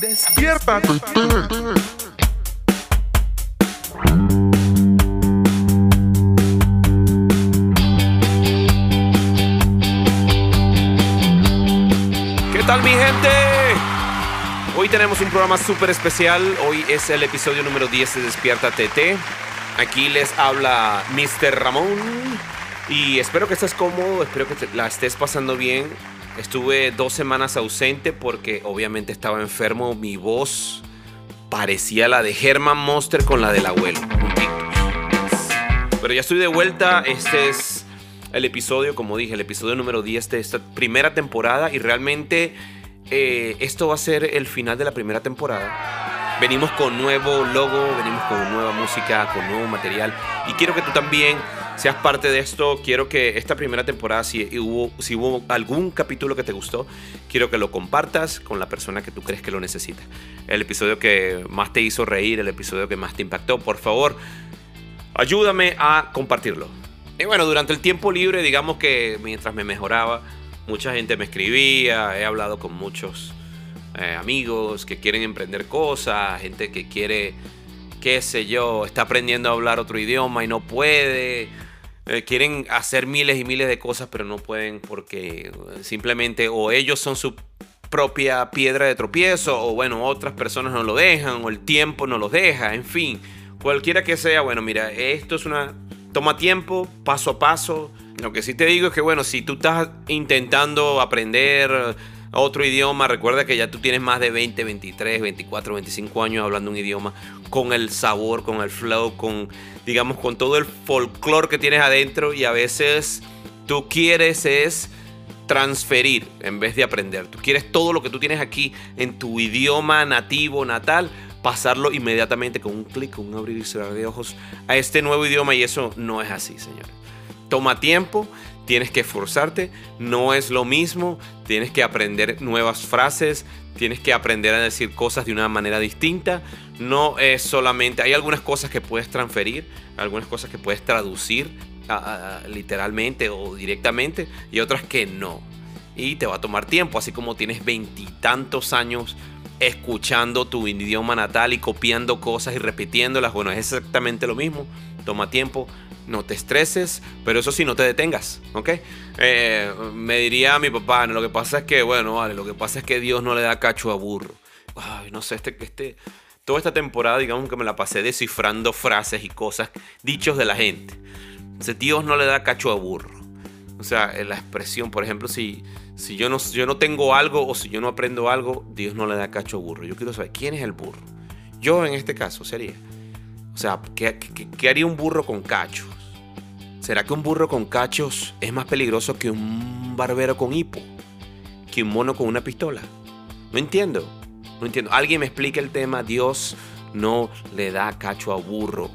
Despiértate. ¿Qué tal mi gente? Hoy tenemos un programa súper especial. Hoy es el episodio número 10 de Despierta TT. Aquí les habla Mr. Ramón. Y espero que estés cómodo, espero que te- la estés pasando bien. Estuve dos semanas ausente porque obviamente estaba enfermo. Mi voz parecía la de Herman Monster con la del abuelo. Pero ya estoy de vuelta. Este es el episodio, como dije, el episodio número 10 de esta primera temporada. Y realmente eh, esto va a ser el final de la primera temporada. Venimos con nuevo logo, venimos con nueva música, con nuevo material. Y quiero que tú también seas parte de esto. Quiero que esta primera temporada, si hubo, si hubo algún capítulo que te gustó, quiero que lo compartas con la persona que tú crees que lo necesita. El episodio que más te hizo reír, el episodio que más te impactó, por favor, ayúdame a compartirlo. Y bueno, durante el tiempo libre, digamos que mientras me mejoraba, mucha gente me escribía, he hablado con muchos eh, amigos que quieren emprender cosas, gente que quiere, qué sé yo, está aprendiendo a hablar otro idioma y no puede. Eh, quieren hacer miles y miles de cosas, pero no pueden porque simplemente o ellos son su propia piedra de tropiezo, o bueno, otras personas no lo dejan, o el tiempo no los deja, en fin, cualquiera que sea, bueno, mira, esto es una... Toma tiempo, paso a paso. Lo que sí te digo es que, bueno, si tú estás intentando aprender otro idioma, recuerda que ya tú tienes más de 20, 23, 24, 25 años hablando un idioma con el sabor, con el flow, con, digamos, con todo el folclore que tienes adentro y a veces tú quieres es transferir en vez de aprender. Tú quieres todo lo que tú tienes aquí en tu idioma nativo, natal, pasarlo inmediatamente con un clic, con un abrir y cerrar de ojos a este nuevo idioma y eso no es así, señor. Toma tiempo, tienes que esforzarte, no es lo mismo, tienes que aprender nuevas frases, tienes que aprender a decir cosas de una manera distinta, no es solamente, hay algunas cosas que puedes transferir, algunas cosas que puedes traducir literalmente o directamente y otras que no. Y te va a tomar tiempo, así como tienes veintitantos años escuchando tu idioma natal y copiando cosas y repitiéndolas. Bueno, es exactamente lo mismo. Toma tiempo, no te estreses, pero eso sí, no te detengas, ¿ok? Eh, me diría mi papá, "No, lo que pasa es que, bueno, vale, lo que pasa es que Dios no le da cacho a burro. Ay, no sé, este, este, toda esta temporada, digamos que me la pasé descifrando frases y cosas, dichos de la gente. Entonces, Dios no le da cacho a burro. O sea, la expresión, por ejemplo, si, si yo, no, yo no tengo algo o si yo no aprendo algo, Dios no le da cacho a burro. Yo quiero saber quién es el burro. Yo en este caso sería. O sea, ¿qué, qué- haría un burro con cachos? ¿Será que un burro con cachos es más peligroso que un barbero con hipo? ¿Que un mono con una pistola? No entiendo. No entiendo. Alguien me explique el tema. Dios no le da cacho a burro.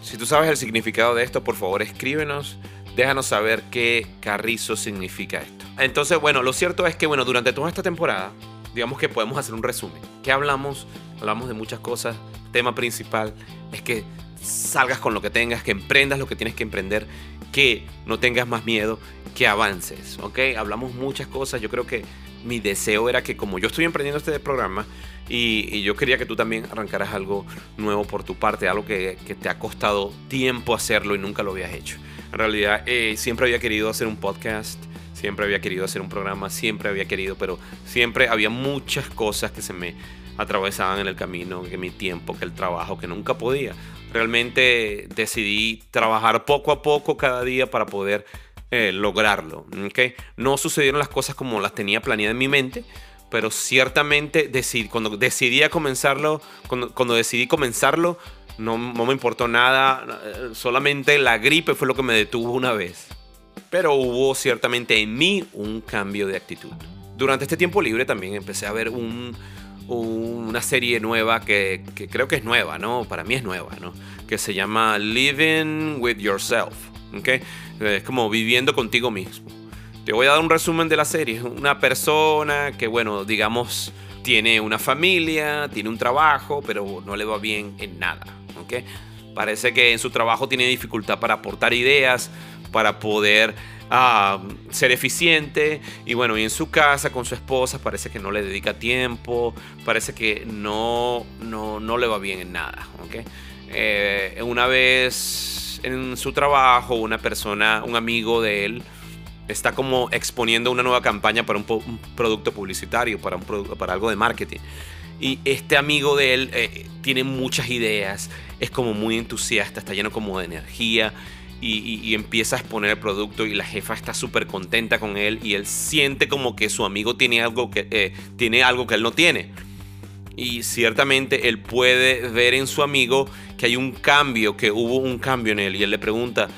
Si tú sabes el significado de esto, por favor escríbenos. Déjanos saber qué carrizo significa esto. Entonces, bueno, lo cierto es que, bueno, durante toda esta temporada, digamos que podemos hacer un resumen. ¿Qué hablamos? Hablamos de muchas cosas. Tema principal es que salgas con lo que tengas, que emprendas lo que tienes que emprender, que no tengas más miedo, que avances, ¿ok? Hablamos muchas cosas. Yo creo que mi deseo era que como yo estoy emprendiendo este programa y, y yo quería que tú también arrancaras algo nuevo por tu parte, algo que, que te ha costado tiempo hacerlo y nunca lo habías hecho. En realidad, eh, siempre había querido hacer un podcast, siempre había querido hacer un programa, siempre había querido, pero siempre había muchas cosas que se me atravesaban en el camino, que mi tiempo, que el trabajo, que nunca podía. Realmente decidí trabajar poco a poco cada día para poder eh, lograrlo. ¿ok? No sucedieron las cosas como las tenía planeadas en mi mente, pero ciertamente cuando decidí a comenzarlo, cuando, decidí comenzarlo, no, no me importó nada, eh, solamente la gripe fue lo que me detuvo una vez. Pero hubo ciertamente en mí un cambio de actitud. Durante este tiempo libre también empecé a ver un, un- una serie nueva que, creo que es nueva, ¿no? Para mí es nueva, ¿no? Que se llama Living with Yourself, ¿ok? Es como viviendo contigo mismo. Te voy a dar un resumen de la serie. Una persona que, bueno, digamos, tiene una familia, tiene un trabajo, pero no le va bien en nada, ¿ok? Parece que en su trabajo tiene dificultad para aportar ideas, para poder ser eficiente y bueno, y en su casa con su esposa parece que no le dedica tiempo, parece que no, no, le va bien en nada. ¿okay? Eh, una vez en su trabajo, una persona, un amigo de él, está como exponiendo una nueva campaña para un, producto publicitario, para, un para algo de marketing. Y este amigo de él eh, tiene muchas ideas, es como muy entusiasta, está lleno como de energía y, empieza a exponer el producto y la jefa está súper contenta con él y él siente como que su amigo tiene algo que, eh, tiene algo que él no tiene. Y ciertamente él puede ver en su amigo que hay un cambio, que hubo un cambio en él y él le pregunta,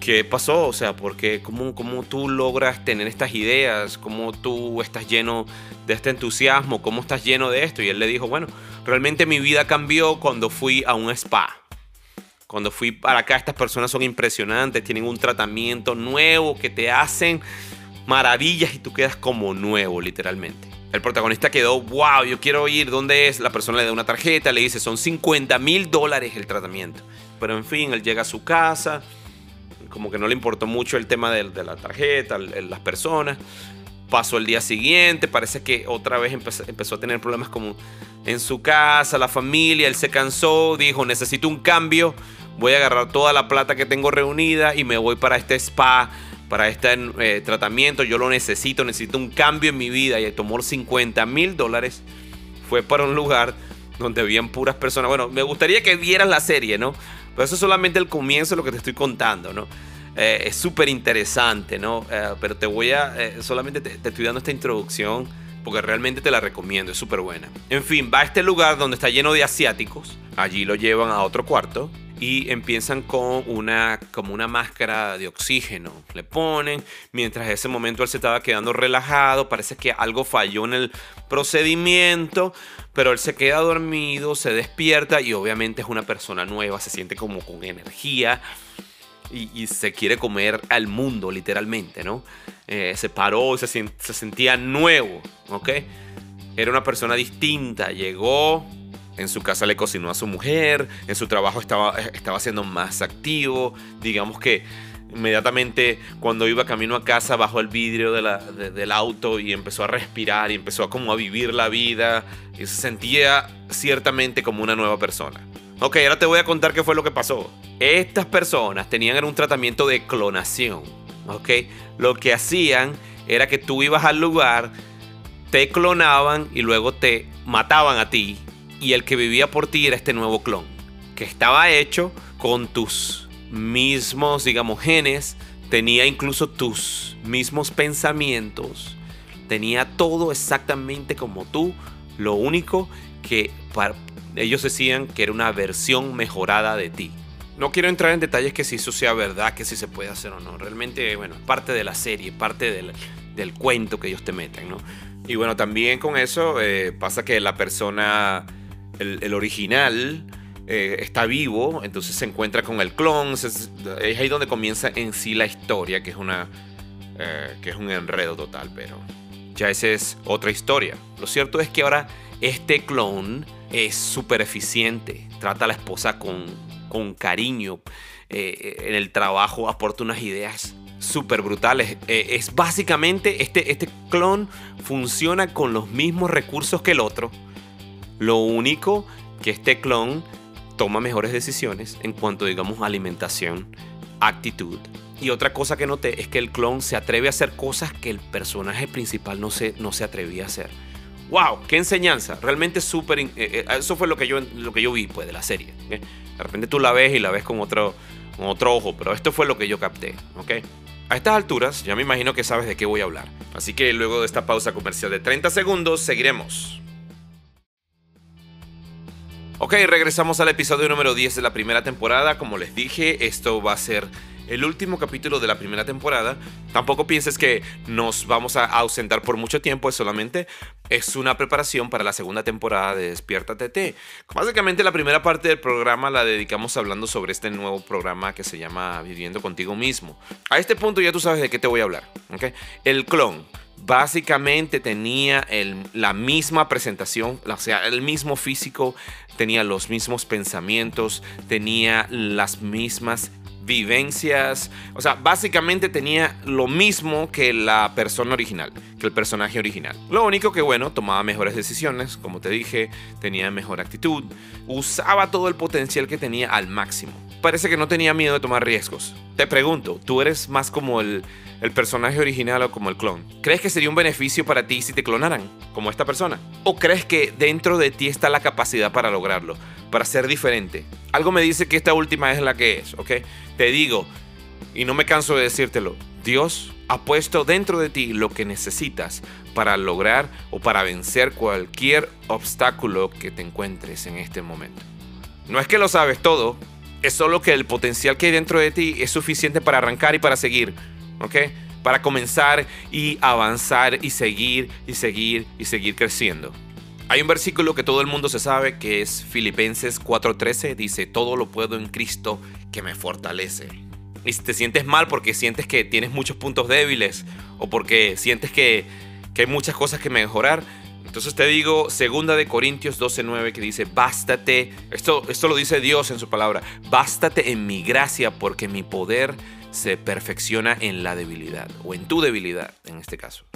¿qué pasó? O sea, porque cómo, cómo tú logras tener estas ideas, cómo tú estás lleno de este entusiasmo, cómo estás lleno de esto. Y él le dijo, bueno, realmente mi vida cambió cuando fui a un spa. Cuando fui para acá, estas personas son impresionantes, tienen un tratamiento nuevo que te hacen maravillas y tú quedas como nuevo, literalmente. El protagonista quedó, wow, yo quiero ir, ¿dónde es? La persona le da una tarjeta, le dice, son 50 mil dólares el tratamiento. Pero en fin, él llega a su casa, como que no le importó mucho el tema de, la tarjeta, las personas. Pasó el día siguiente, parece que otra vez empezó, a tener problemas como en su casa, la familia, él se cansó, dijo, necesito un cambio voy a agarrar toda la plata que tengo reunida y me voy para este spa, para este eh, tratamiento, yo lo necesito, necesito un cambio en mi vida y tomó 50 mil dólares, fue para un lugar donde habían puras personas. Bueno, me gustaría que vieras la serie, ¿no? Pero eso es solamente el comienzo de lo que te estoy contando, ¿no? Eh, es súper interesante, ¿no? Eh, pero te voy a, solamente te, te estoy dando esta introducción porque realmente te la recomiendo, es súper buena. En fin, va a este lugar donde está lleno de asiáticos, allí lo llevan a otro cuarto y empiezan con una, como una máscara de oxígeno. Le ponen, mientras ese momento él se estaba quedando relajado, parece que algo falló en el procedimiento, pero él se queda dormido, se despierta y obviamente es una persona nueva, se siente como con energía. Y, se quiere comer al mundo, literalmente, ¿no? Eh, se paró, se, se sentía nuevo, ¿ok? Era una persona distinta, llegó, en su casa le cocinó a su mujer, en su trabajo estaba, estaba siendo más activo, digamos que inmediatamente cuando iba camino a casa bajó el vidrio del auto y empezó a respirar y empezó a como a vivir la vida y se sentía ciertamente como una nueva persona. Ok, ahora te voy a contar qué fue lo que pasó. Estas personas tenían un tratamiento de clonación. Ok, lo que hacían era que tú ibas al lugar, te clonaban y luego te mataban a ti y el que vivía por ti era este nuevo clon, que estaba hecho con tus mismos, digamos, genes, tenía incluso tus mismos pensamientos, tenía todo exactamente como tú, lo único que ellos decían que era una versión mejorada de ti. No quiero entrar en detalles que si eso sea verdad, que si se puede hacer o no. Realmente, bueno, parte de la serie, parte del, cuento que ellos te meten, ¿no? Y bueno, también con eso eh, pasa que la persona el, original eh, está vivo, entonces se encuentra con el clon. Es, ahí donde comienza en sí la historia, que es una. Eh, que es un enredo total, pero ya esa es otra historia. Lo cierto es que ahora este clon es súper eficiente, trata a la esposa con, con cariño, eh, en el trabajo aporta unas ideas súper brutales. es básicamente, este, este clon funciona con los mismos recursos que el otro lo único que este clon toma mejores decisiones en cuanto, digamos, alimentación, actitud. Y otra cosa que noté es que el clon se atreve a hacer cosas que el personaje principal no se, no se atrevía a hacer. ¡Wow! ¡Qué enseñanza! Realmente súper... Eh, eh, eso fue lo que, yo, lo que yo vi pues, de la serie. De repente tú la ves y la ves con otro, con otro ojo, pero esto fue lo que yo capté. ¿ok? A estas alturas ya me imagino que sabes de qué voy a hablar. Así que luego de esta pausa comercial de 30 segundos, seguiremos. Ok, regresamos al episodio número 10 de la primera temporada. Como les dije, esto va a ser el último capítulo de la primera temporada. Tampoco pienses que nos vamos a ausentar por mucho tiempo, es solamente es una preparación para la segunda temporada de Despierta TT. Básicamente la primera parte del programa la dedicamos hablando sobre este nuevo programa que se llama Viviendo contigo mismo. A este punto ya tú sabes de qué te voy a hablar. El clon básicamente tenía la misma presentación, o sea, el mismo físico, tenía los mismos pensamientos, tenía las mismas vivencias. O sea, básicamente tenía lo mismo que la persona original, que el personaje original. Lo único que, bueno, tomaba mejores decisiones, como te dije, tenía mejor actitud, usaba todo el potencial que tenía al máximo. Parece que no tenía miedo de tomar riesgos. Te pregunto, ¿tú eres más como el, el personaje original o como el clon? ¿Crees que sería un beneficio para ti si te clonaran, como esta persona? ¿O crees que dentro de ti está la capacidad para lograrlo, para ser diferente? Algo me dice que esta última es la que es, ¿ok? Te digo, y no me canso de decírtelo, Dios ha puesto dentro de ti lo que necesitas para lograr o para vencer cualquier obstáculo que te encuentres en este momento. No es que lo sabes todo, es solo que el potencial que hay dentro de ti es suficiente para arrancar y para seguir, ¿ok? Para comenzar y avanzar y seguir y seguir y seguir creciendo. Hay un versículo que todo el mundo se sabe que es Filipenses 4:13, dice, todo lo puedo en Cristo que me fortalece. Y si te sientes mal porque sientes que tienes muchos puntos débiles o porque sientes que, que hay muchas cosas que mejorar, entonces te digo, segunda de Corintios 12:9 que dice, "Bástate." Esto esto lo dice Dios en su palabra. "Bástate en mi gracia porque mi poder se perfecciona en la debilidad o en tu debilidad en este caso."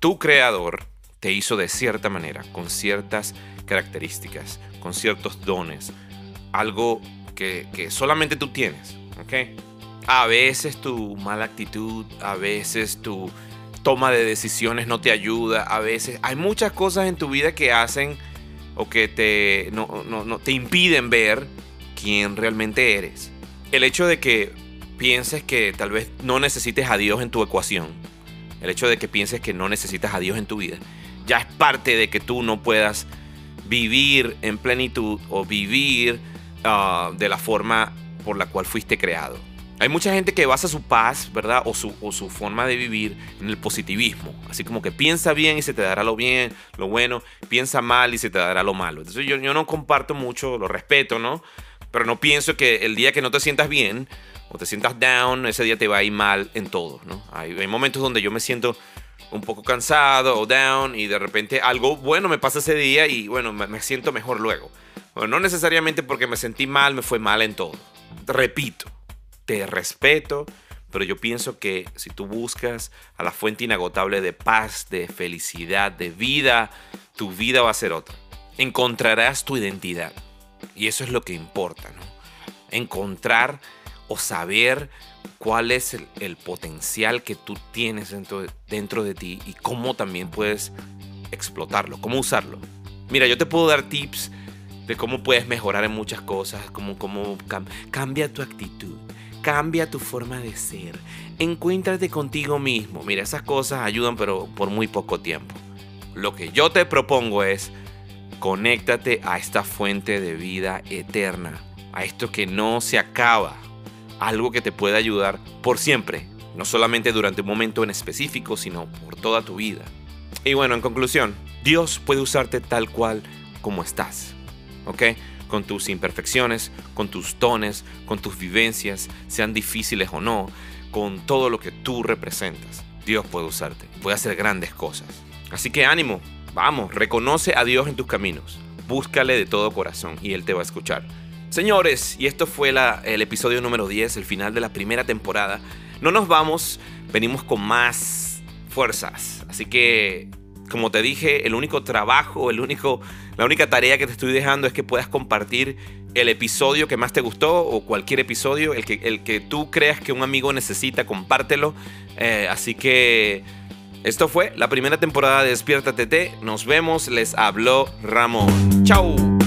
Tu creador te hizo de cierta manera, con ciertas características, con ciertos dones, algo que, que solamente tú tienes, ¿ok? A veces tu mala actitud, a veces tu toma de decisiones no te ayuda, a veces hay muchas cosas en tu vida que hacen o que te, no, no, no, te impiden ver quién realmente eres. El hecho de que pienses que tal vez no necesites a Dios en tu ecuación, el hecho de que pienses que no necesitas a Dios en tu vida, ya es parte de que tú no puedas vivir en plenitud o vivir uh, de la forma por la cual fuiste creado. Hay mucha gente que basa su paz, ¿verdad? O su, o su, forma de vivir en el positivismo. Así como que piensa bien y se te dará lo bien, lo bueno. Piensa mal y se te dará lo malo. Entonces yo, yo no comparto mucho, lo respeto, ¿no? Pero no pienso que el día que no te sientas bien o te sientas down, ese día te va a ir mal en todo, ¿no? Hay momentos donde yo me siento un poco cansado o down y de repente algo bueno me pasa ese día y bueno, me, siento mejor luego. Bueno, no necesariamente porque me sentí mal, me fue mal en todo. Repito, te respeto, pero yo pienso que si tú buscas a la fuente inagotable de paz, de felicidad, de vida, tu vida va a ser otra. Encontrarás tu identidad. Y eso es lo que importa, ¿no? Encontrar o saber cuál es el, potencial que tú tienes dentro de, ti y cómo también puedes explotarlo, cómo usarlo. Mira, yo te puedo dar tips de cómo puedes mejorar en muchas cosas, cómo, cómo cam cambia tu actitud, cambia tu forma de ser, encuéntrate contigo mismo. Mira, esas cosas ayudan pero por muy poco tiempo. Lo que yo te propongo es conéctate a esta fuente de vida eterna, a esto que no se acaba, algo que te puede ayudar por siempre, no solamente durante un momento en específico, sino por toda tu vida. Y bueno, en conclusión, Dios puede usarte tal cual como estás, ¿ok? Con tus imperfecciones, con tus dones, con tus vivencias, sean difíciles o no, con todo lo que tú representas. Dios puede usarte, puede hacer grandes cosas. Así que ánimo, vamos, reconoce a Dios en tus caminos, búscale de todo corazón y Él te va a escuchar. Señores, y esto fue el episodio número 10, el final de la primera temporada. No nos vamos, venimos con más fuerzas. Así que, como te dije, el único trabajo, el único, la única tarea que te estoy dejando es que puedas compartir el episodio que más te gustó o cualquier episodio, el que, el que tú creas que un amigo necesita, compártelo. Eh, así que esto fue la primera temporada de Despierta TT. Nos vemos, les habló Ramón. Chao.